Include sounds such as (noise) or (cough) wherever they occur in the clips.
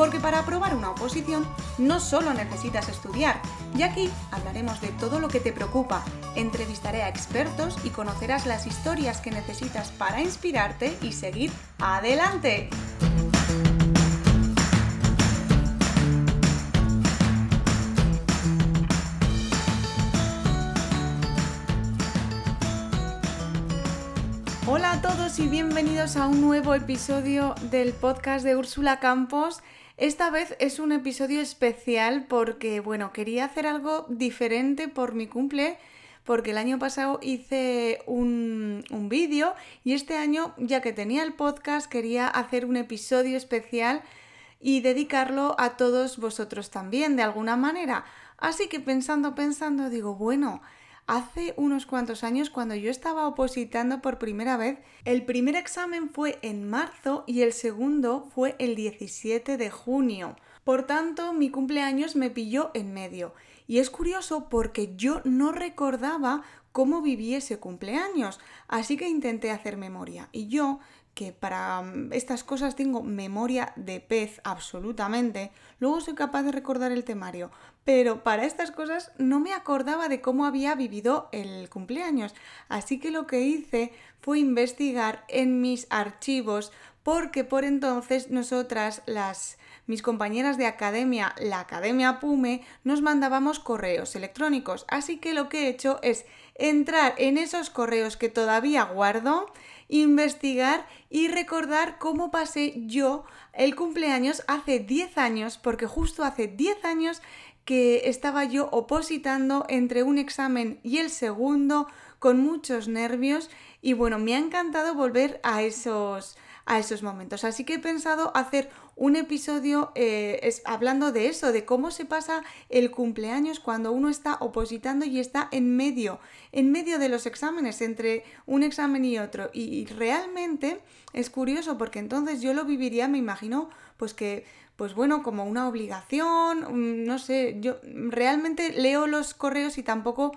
Porque para aprobar una oposición no solo necesitas estudiar, y aquí hablaremos de todo lo que te preocupa, entrevistaré a expertos y conocerás las historias que necesitas para inspirarte y seguir adelante. Hola a todos y bienvenidos a un nuevo episodio del podcast de Úrsula Campos. Esta vez es un episodio especial porque, bueno, quería hacer algo diferente por mi cumple, porque el año pasado hice un, un vídeo y este año, ya que tenía el podcast, quería hacer un episodio especial y dedicarlo a todos vosotros también, de alguna manera. Así que pensando, pensando, digo, bueno, hace unos cuantos años cuando yo estaba opositando por primera vez. El primer examen fue en marzo y el segundo fue el 17 de junio. Por tanto, mi cumpleaños me pilló en medio. Y es curioso porque yo no recordaba cómo viví ese cumpleaños, así que intenté hacer memoria. Y yo que para mm, estas cosas tengo memoria de pez absolutamente, luego soy capaz de recordar el temario, pero para estas cosas no me acordaba de cómo había vivido el cumpleaños, así que lo que hice fue investigar en mis archivos porque por entonces nosotras las mis compañeras de academia, la Academia Pume, nos mandábamos correos electrónicos, así que lo que he hecho es entrar en esos correos que todavía guardo investigar y recordar cómo pasé yo el cumpleaños hace 10 años, porque justo hace 10 años que estaba yo opositando entre un examen y el segundo con muchos nervios. Y bueno, me ha encantado volver a esos a esos momentos. Así que he pensado hacer un episodio eh, es, hablando de eso, de cómo se pasa el cumpleaños cuando uno está opositando y está en medio, en medio de los exámenes, entre un examen y otro. Y, realmente es curioso porque entonces yo lo viviría, me imagino, pues que pues bueno, como una obligación, mm, no sé, yo realmente leo los correos y tampoco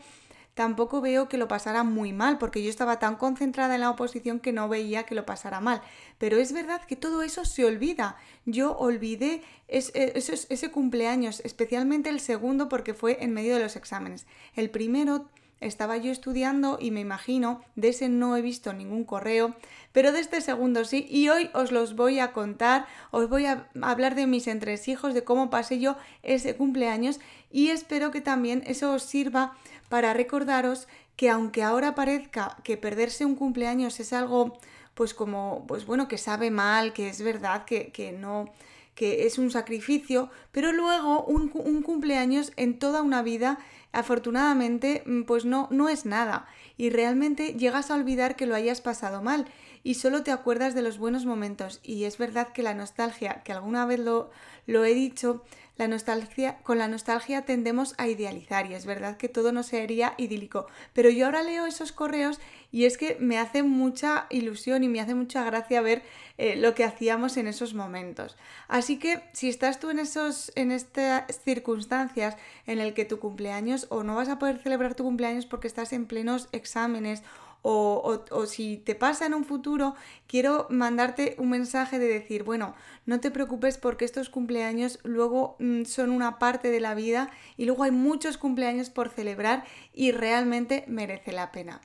tampoco veo que lo pasara muy mal, porque yo estaba tan concentrada en la oposición que no veía que lo pasara mal. Pero es verdad que todo eso se olvida. Yo olvidé ese, ese cumpleaños, especialmente el segundo porque fue en medio de los exámenes. El primero estaba yo estudiando y me imagino, de ese no he visto ningún correo, pero de este segundo sí, y hoy os los voy a contar, os voy a hablar de mis entresijos, de cómo pasé yo ese cumpleaños y espero que también eso os sirva para recordaros que aunque ahora parezca que perderse un cumpleaños es algo pues como, pues bueno, que sabe mal, que es verdad, que, que no que es un sacrificio, pero luego un, un, cumpleaños en toda una vida afortunadamente mm, pues no, no es nada. Y realmente llegas a olvidar que lo hayas pasado mal y solo te acuerdas de los buenos momentos. Y es verdad que la nostalgia, que alguna vez lo, lo he dicho, la nostalgia, con la nostalgia tendemos a idealizar y es verdad que todo no sería idílico. Pero yo ahora leo esos correos y es que me hace mucha ilusión y me hace mucha gracia ver eh, lo que hacíamos en esos momentos. Así que si estás tú en, esos, en estas circunstancias en el que tu cumpleaños o no vas a poder celebrar tu cumpleaños porque estás en plenos exámenes o, si te pasa en un futuro, quiero mandarte un mensaje de decir, bueno, no te preocupes porque estos cumpleaños luego mm, son una parte de la vida y luego hay muchos cumpleaños por celebrar y realmente merece la pena.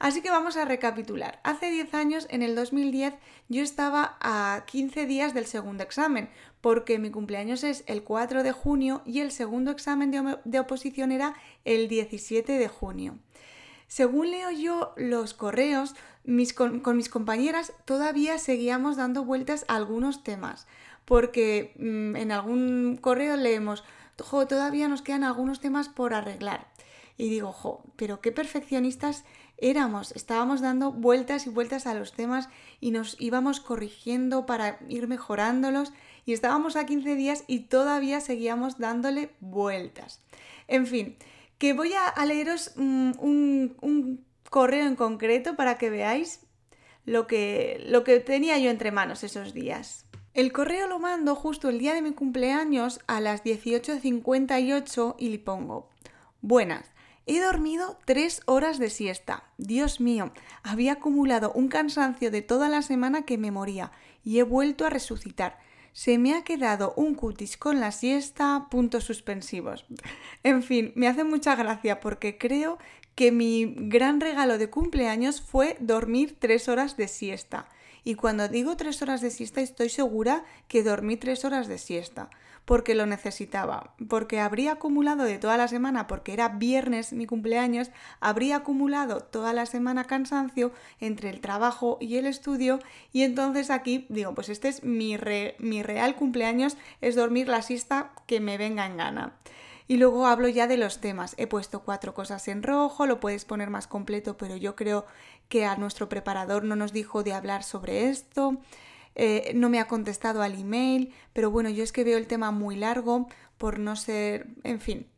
Así que vamos a recapitular. Hace 10 años, en el 2010, yo estaba a 15 días del segundo examen, porque mi cumpleaños es el 4 de junio y el segundo examen de oposición era el 17 de junio. Según leo yo los correos, con, mis compañeras todavía seguíamos dando vueltas a algunos temas, porque mm, en algún correo leemos, jo, todavía nos quedan algunos temas por arreglar. Y digo, jo, pero qué perfeccionistas éramos. Estábamos dando vueltas y vueltas a los temas y nos íbamos corrigiendo para ir mejorándolos y estábamos a 15 días y todavía seguíamos dándole vueltas. En fin, que voy a, leeros mm, un, correo en concreto para que veáis lo que, lo que tenía yo entre manos esos días. El correo lo mando justo el día de mi cumpleaños a las 18.58 y le pongo, buenas, he dormido tres horas de siesta. Dios mío, había acumulado un cansancio de toda la semana que me moría y he vuelto a resucitar. Se me ha quedado un cutis con la siesta, puntos suspensivos. En fin, me hace mucha gracia porque creo que mi gran regalo de cumpleaños fue dormir tres horas de siesta. Y cuando digo tres horas de siesta estoy segura que dormí tres horas de siesta, porque lo necesitaba, porque habría acumulado de toda la semana, porque era viernes mi cumpleaños, habría acumulado toda la semana cansancio entre el trabajo y el estudio y entonces aquí digo, pues este es mi, mi real cumpleaños, es dormir la siesta que me venga en gana. Y luego hablo ya de los temas. He puesto cuatro cosas en rojo, lo puedes poner más completo, pero yo creo que a nuestro preparador no nos dijo de hablar sobre esto. Eh, no me ha contestado al email, pero bueno, yo es que veo el tema muy largo por no ser, en fin,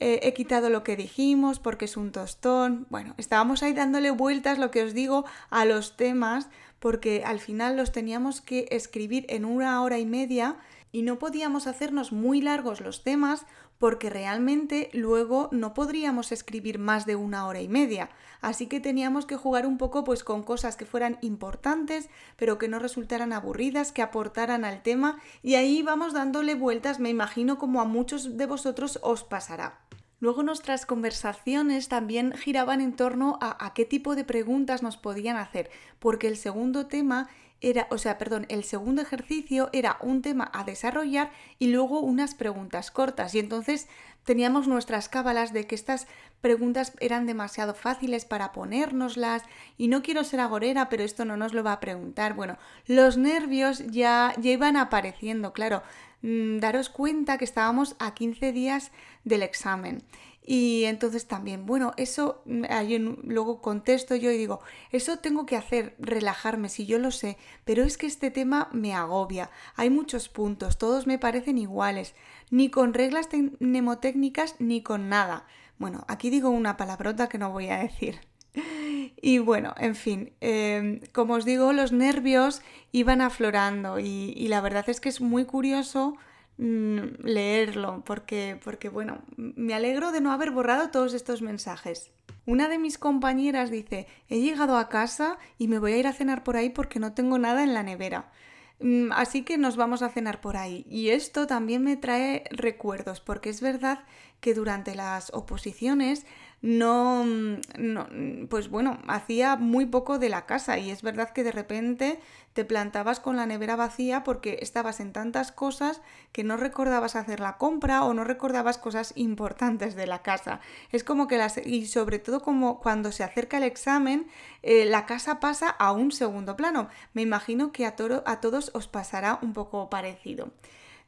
he quitado lo que dijimos porque es un tostón. Bueno, estábamos ahí dándole vueltas, lo que os digo, a los temas, porque al final los teníamos que escribir en una hora y media y no podíamos hacernos muy largos los temas porque realmente luego no podríamos escribir más de una hora y media. Así que teníamos que jugar un poco pues con cosas que fueran importantes, pero que no resultaran aburridas, que aportaran al tema y ahí vamos dándole vueltas, me imagino como a muchos de vosotros os pasará. Luego nuestras conversaciones también giraban en torno a, qué tipo de preguntas nos podían hacer, porque el segundo tema era, o sea, perdón, el segundo ejercicio era un tema a desarrollar y luego unas preguntas cortas. Y entonces teníamos nuestras cábalas de que estas preguntas eran demasiado fáciles para ponérnoslas y no quiero ser agorera, pero esto no nos lo va a preguntar. Bueno, los nervios ya, ya iban apareciendo, claro. Mm, daros cuenta que estábamos a 15 días del examen y entonces también, bueno, eso mm, luego contesto yo y digo, eso tengo que hacer, relajarme, si yo lo sé, pero es que este tema me agobia. Hay muchos puntos, todos me parecen iguales, ni con reglas mnemotécnicas ni con nada. Bueno, aquí digo una palabrota que no voy a decir. (laughs) Y bueno, en fin, em, como os digo, los nervios iban aflorando y la verdad es que es muy curioso Mm, leerlo, porque, porque bueno, me alegro de no haber borrado todos estos mensajes. Una de mis compañeras dice, he llegado a casa y me voy a ir a cenar por ahí porque no tengo nada en la nevera. Mm, así que nos vamos a cenar por ahí. Y esto también me trae recuerdos, porque es verdad que durante las oposiciones no, no, pues bueno, hacía muy poco de la casa y es verdad que de repente te plantabas con la nevera vacía porque estabas en tantas cosas que no recordabas hacer la compra o no recordabas cosas importantes de la casa. Es como que las, y sobre todo como cuando se acerca el examen, eh, la casa pasa a un segundo plano. Me imagino que a, a todos os pasará un poco parecido.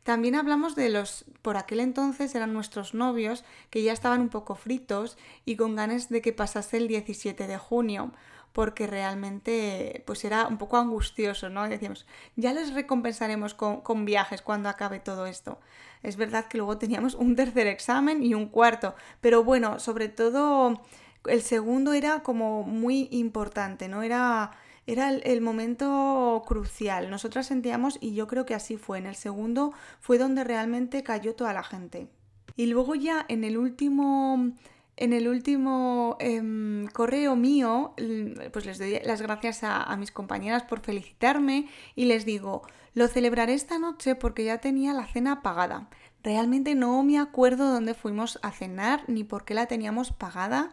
También hablamos de los, por aquel entonces eran nuestros novios, que ya estaban un poco fritos y con ganas de que pasase el 17 de junio, porque realmente pues era un poco angustioso, ¿no? decíamos, ya les recompensaremos con, con viajes cuando acabe todo esto. Es verdad que luego teníamos un tercer examen y un cuarto, pero bueno, sobre todo el segundo era como muy importante, ¿no? Era era el, momento crucial. Nosotras sentíamos, y yo creo que así fue, en el segundo fue donde realmente cayó toda la gente. Y luego ya en el último... En el último em, correo mío, pues les doy las gracias a, a, mis compañeras por felicitarme y les digo, lo celebraré esta noche porque ya tenía la cena pagada. Realmente no me acuerdo dónde fuimos a cenar ni por qué la teníamos pagada.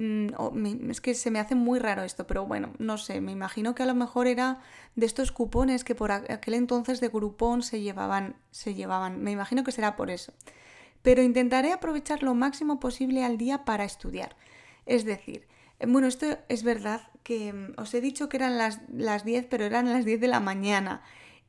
Mm, es que se me hace muy raro esto, pero bueno, no sé, me imagino que a lo mejor era de estos cupones que por aquel entonces de Groupon se llevaban, se llevaban, me imagino que será por eso. Pero intentaré aprovechar lo máximo posible al día para estudiar. Es decir, eh, bueno, esto es verdad que mm, os he dicho que eran las, las 10, pero eran las 10 de la mañana.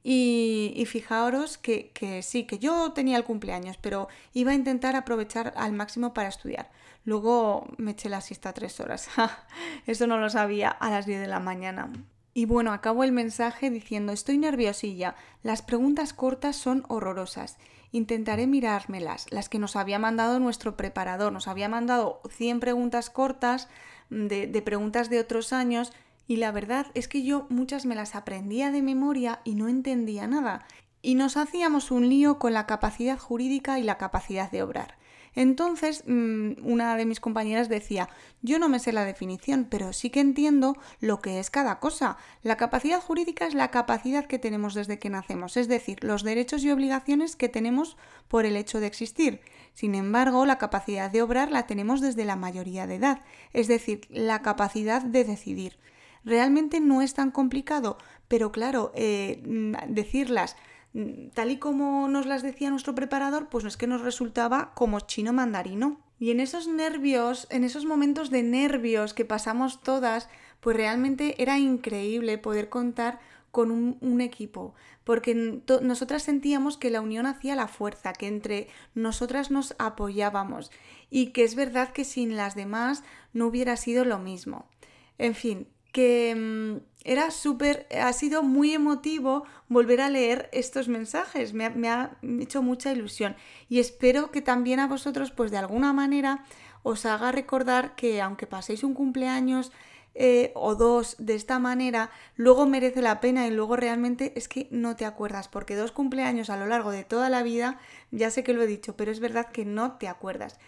Y, fijaros que, sí, que yo tenía el cumpleaños, pero iba a intentar aprovechar al máximo para estudiar. Luego me eché la siesta tres horas. (laughs) Eso no lo sabía a las 10 de la mañana. Y bueno, acabo el mensaje diciendo estoy nerviosilla, las preguntas cortas son horrorosas. Intentaré mirármelas, las que nos había mandado nuestro preparador. Nos había mandado 100 preguntas cortas de preguntas de otros años y la verdad es que yo muchas me las aprendía de memoria y no entendía nada. Y nos hacíamos un lío con la capacidad jurídica y la capacidad de obrar. Entonces, mm, una de mis compañeras decía, yo no me sé la definición, pero sí que entiendo lo que es cada cosa. La capacidad jurídica es la capacidad que tenemos desde que nacemos, es decir, los derechos y obligaciones que tenemos por el hecho de existir. Sin embargo, la capacidad de obrar la tenemos desde la mayoría de edad, es decir, la capacidad de decidir. Realmente no es tan complicado, pero claro, eh, mm, decirlas Mm, tal y como nos las decía nuestro preparador, pues no es que nos resultaba como chino mandarino. Y en esos nervios, en esos momentos de nervios que pasamos todas, pues realmente era increíble poder contar con un, equipo, porque nosotras sentíamos que la unión hacía la fuerza, que entre nosotras nos apoyábamos y que es verdad que sin las demás no hubiera sido lo mismo. En fin, que mm, era súper, ha sido muy emotivo volver a leer estos mensajes, me ha, hecho mucha ilusión y espero que también a vosotros pues de alguna manera os haga recordar que aunque paséis un cumpleaños eh, o dos de esta manera, luego merece la pena y luego realmente es que no te acuerdas, porque dos cumpleaños a lo largo de toda la vida, ya sé que lo he dicho, pero es verdad que no te acuerdas.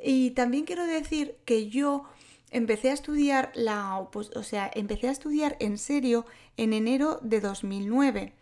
Y también quiero decir que yo empecé a estudiar la, o sea, empecé a estudiar en serio en enero de 2009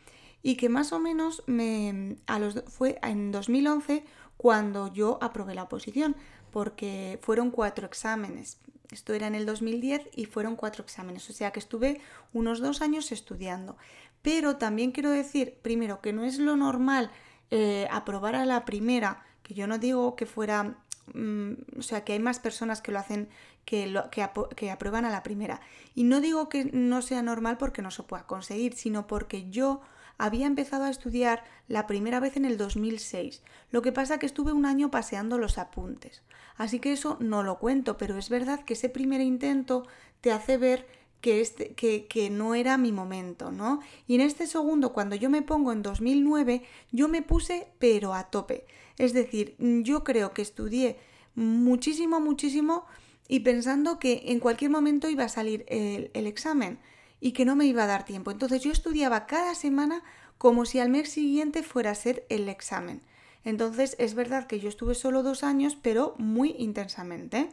y que más o menos me, a los, fue en 2011 cuando yo aprobé la oposición, porque fueron cuatro exámenes. Esto era en el 2010 y fueron cuatro exámenes, o sea que estuve unos dos años estudiando. Pero también quiero decir, primero, que no es lo normal eh, aprobar a la primera, que yo no digo que fuera Mm, o sea, que hay más personas que lo hacen, que, lo, que, que, aprueban a la primera. Y no digo que no sea normal porque no se pueda conseguir, sino porque yo había empezado a estudiar la primera vez en el 2006. Lo que pasa que estuve un año paseando los apuntes. Así que eso no lo cuento, pero es verdad que ese primer intento te hace ver que, este, que, no era mi momento, ¿no? Y en este segundo, cuando yo me pongo en 2009, yo me puse pero a tope. Es decir, yo creo que estudié muchísimo, muchísimo y pensando que en cualquier momento iba a salir el, el examen y que no me iba a dar tiempo. Entonces yo estudiaba cada semana como si al mes siguiente fuera a ser el examen. Entonces es verdad que yo estuve solo dos años, pero muy intensamente.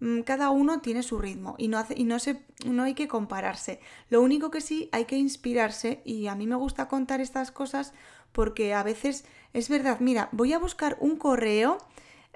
Mm, cada uno tiene su ritmo y no, hace, y no, se, no hay que compararse. Lo único que sí hay que inspirarse y a mí me gusta contar estas cosas porque a veces es verdad, mira, voy a buscar un correo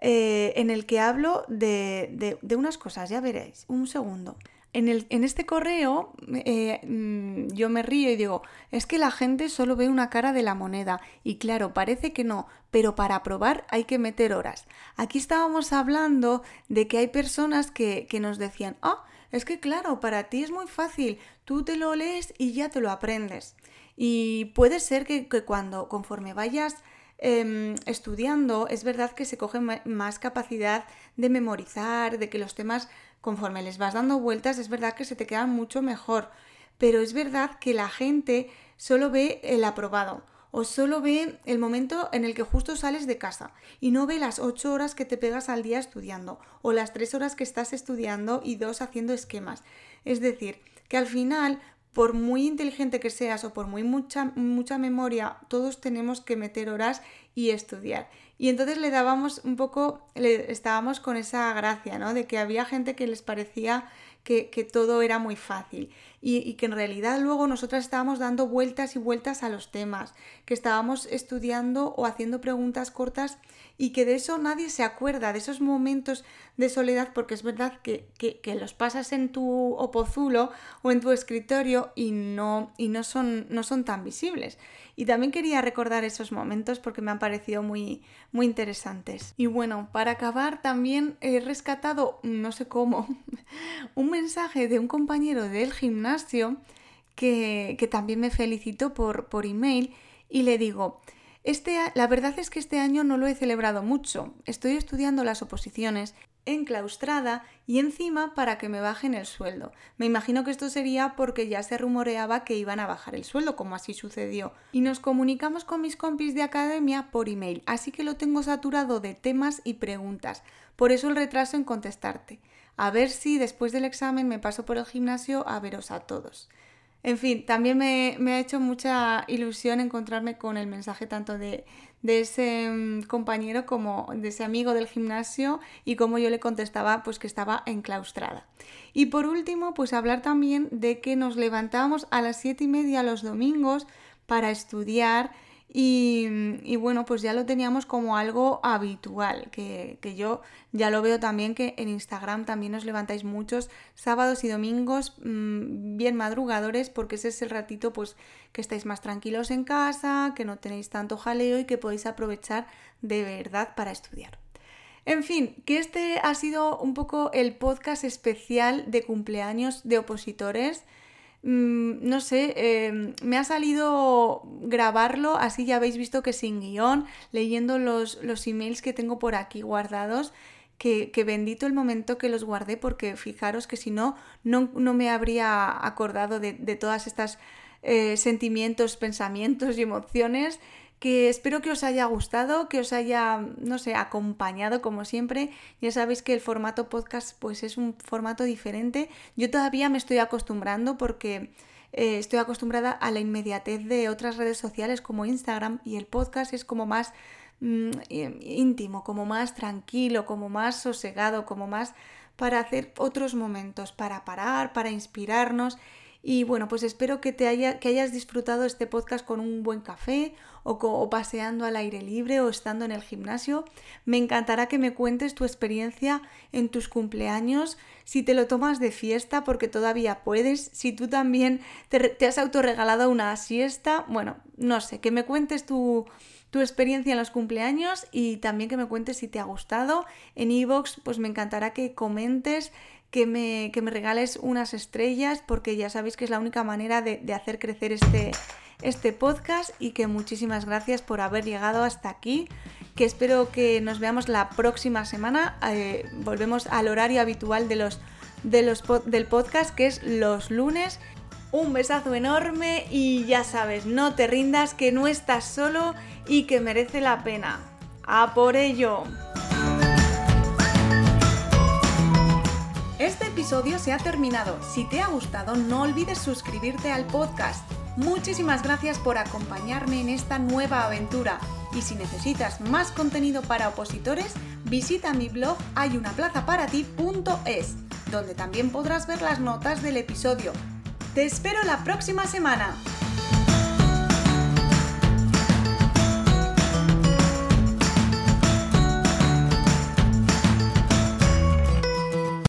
eh, en el que hablo de, de, de unas cosas, ya veréis, un segundo en, este correo eh, mm, yo me río y digo, es que la gente solo ve una cara de la moneda. Y claro, parece que no, pero para probar hay que meter horas. Aquí estábamos hablando de que hay personas que, nos decían, ah, es que claro, para ti es muy fácil, tú te lo lees y ya te lo aprendes. Y puede ser que, cuando, conforme vayas em, estudiando, es verdad que se coge más capacidad de memorizar, de que los temas conforme les vas dando vueltas, es verdad que se te quedan mucho mejor. Pero es verdad que la gente solo ve el aprobado o solo ve el momento en el que justo sales de casa y no ve las ocho horas que te pegas al día estudiando o las tres horas que estás estudiando y dos haciendo esquemas. Es decir, que al final por muy inteligente que seas o por muy mucha, mucha memoria, todos tenemos que meter horas y estudiar. Y entonces le dábamos un poco, le, estábamos con esa gracia, ¿no? De que había gente que les parecía que, todo era muy fácil y, que en realidad luego nosotras estábamos dando vueltas y vueltas a los temas, que estábamos estudiando o haciendo preguntas cortas y que de eso nadie se acuerda, de esos momentos de soledad, porque es verdad que, los pasas en tu opozulo o en tu escritorio y no, y no, son, no son tan visibles. Y también quería recordar esos momentos porque me han parecido muy, muy interesantes. Y bueno, para acabar también he rescatado, no sé cómo, (laughs) un mensaje de un compañero del gimnasio que, también me felicitó por, por email y le digo, este, la verdad es que este año no lo he celebrado mucho. Estoy estudiando las oposiciones enclaustrada y encima para que me bajen el sueldo. Me imagino que esto sería porque ya se rumoreaba que iban a bajar el sueldo, como así sucedió. Y nos comunicamos con mis compis de academia por email, así que lo tengo saturado de temas y preguntas. Por eso el retraso en contestarte. A ver si después del examen me paso por el gimnasio a veros a todos. En fin, también me, ha hecho mucha ilusión encontrarme con el mensaje tanto de, de, ese mm, compañero como de ese amigo del gimnasio y como yo le contestaba pues que estaba enclaustrada. Y por último, pues hablar también de que nos levantábamos a las siete y media los domingos para estudiar y, bueno, pues ya lo teníamos como algo habitual, que, yo ya lo veo también que en Instagram también os levantáis muchos sábados y domingos mm, bien madrugadores porque ese es el ratito pues que estáis más tranquilos en casa, que no tenéis tanto jaleo y que podéis aprovechar de verdad para estudiar. En fin, que este ha sido un poco el podcast especial de cumpleaños de opositores. Mm, no sé, em, me ha salido grabarlo, así ya habéis visto que sin guion, leyendo los, los emails que tengo por aquí guardados, que, bendito el momento que los guardé, porque fijaros que si no, no, me habría acordado de, de todas estas eh, sentimientos, pensamientos y emociones que espero que os haya gustado, que os haya, no sé, acompañado como siempre. Ya sabéis que el formato podcast pues es un formato diferente. Yo todavía me estoy acostumbrando porque eh, estoy acostumbrada a la inmediatez de otras redes sociales como Instagram y el podcast es como más mm, íntimo, como más tranquilo, como más sosegado, como más para hacer otros momentos, para parar, para inspirarnos y bueno, pues espero que, te haya, que hayas disfrutado este podcast con un buen café o, paseando al aire libre o estando en el gimnasio. Me encantará que me cuentes tu experiencia en tus cumpleaños, si te lo tomas de fiesta porque todavía puedes, si tú también te, has autorregalado una siesta. Bueno, no sé, que me cuentes tu tu experiencia en los cumpleaños y también que me cuentes si te ha gustado. En iVoox, pues me encantará que comentes, que me, que me regales unas estrellas, porque ya sabéis que es la única manera de, hacer crecer este, este podcast y que muchísimas gracias por haber llegado hasta aquí, que espero que nos veamos la próxima semana. Eh, volvemos al horario habitual de los, de los, del podcast, que es los lunes. Un besazo enorme y ya sabes, no te rindas, que no estás solo y que merece la pena. ¡A por ello! Este episodio se ha terminado. Si te ha gustado, no olvides suscribirte al podcast. Muchísimas gracias por acompañarme en esta nueva aventura. Y si necesitas más contenido para opositores, visita mi blog hayunaplazaparati.es, donde también podrás ver las notas del episodio. Te espero la próxima semana.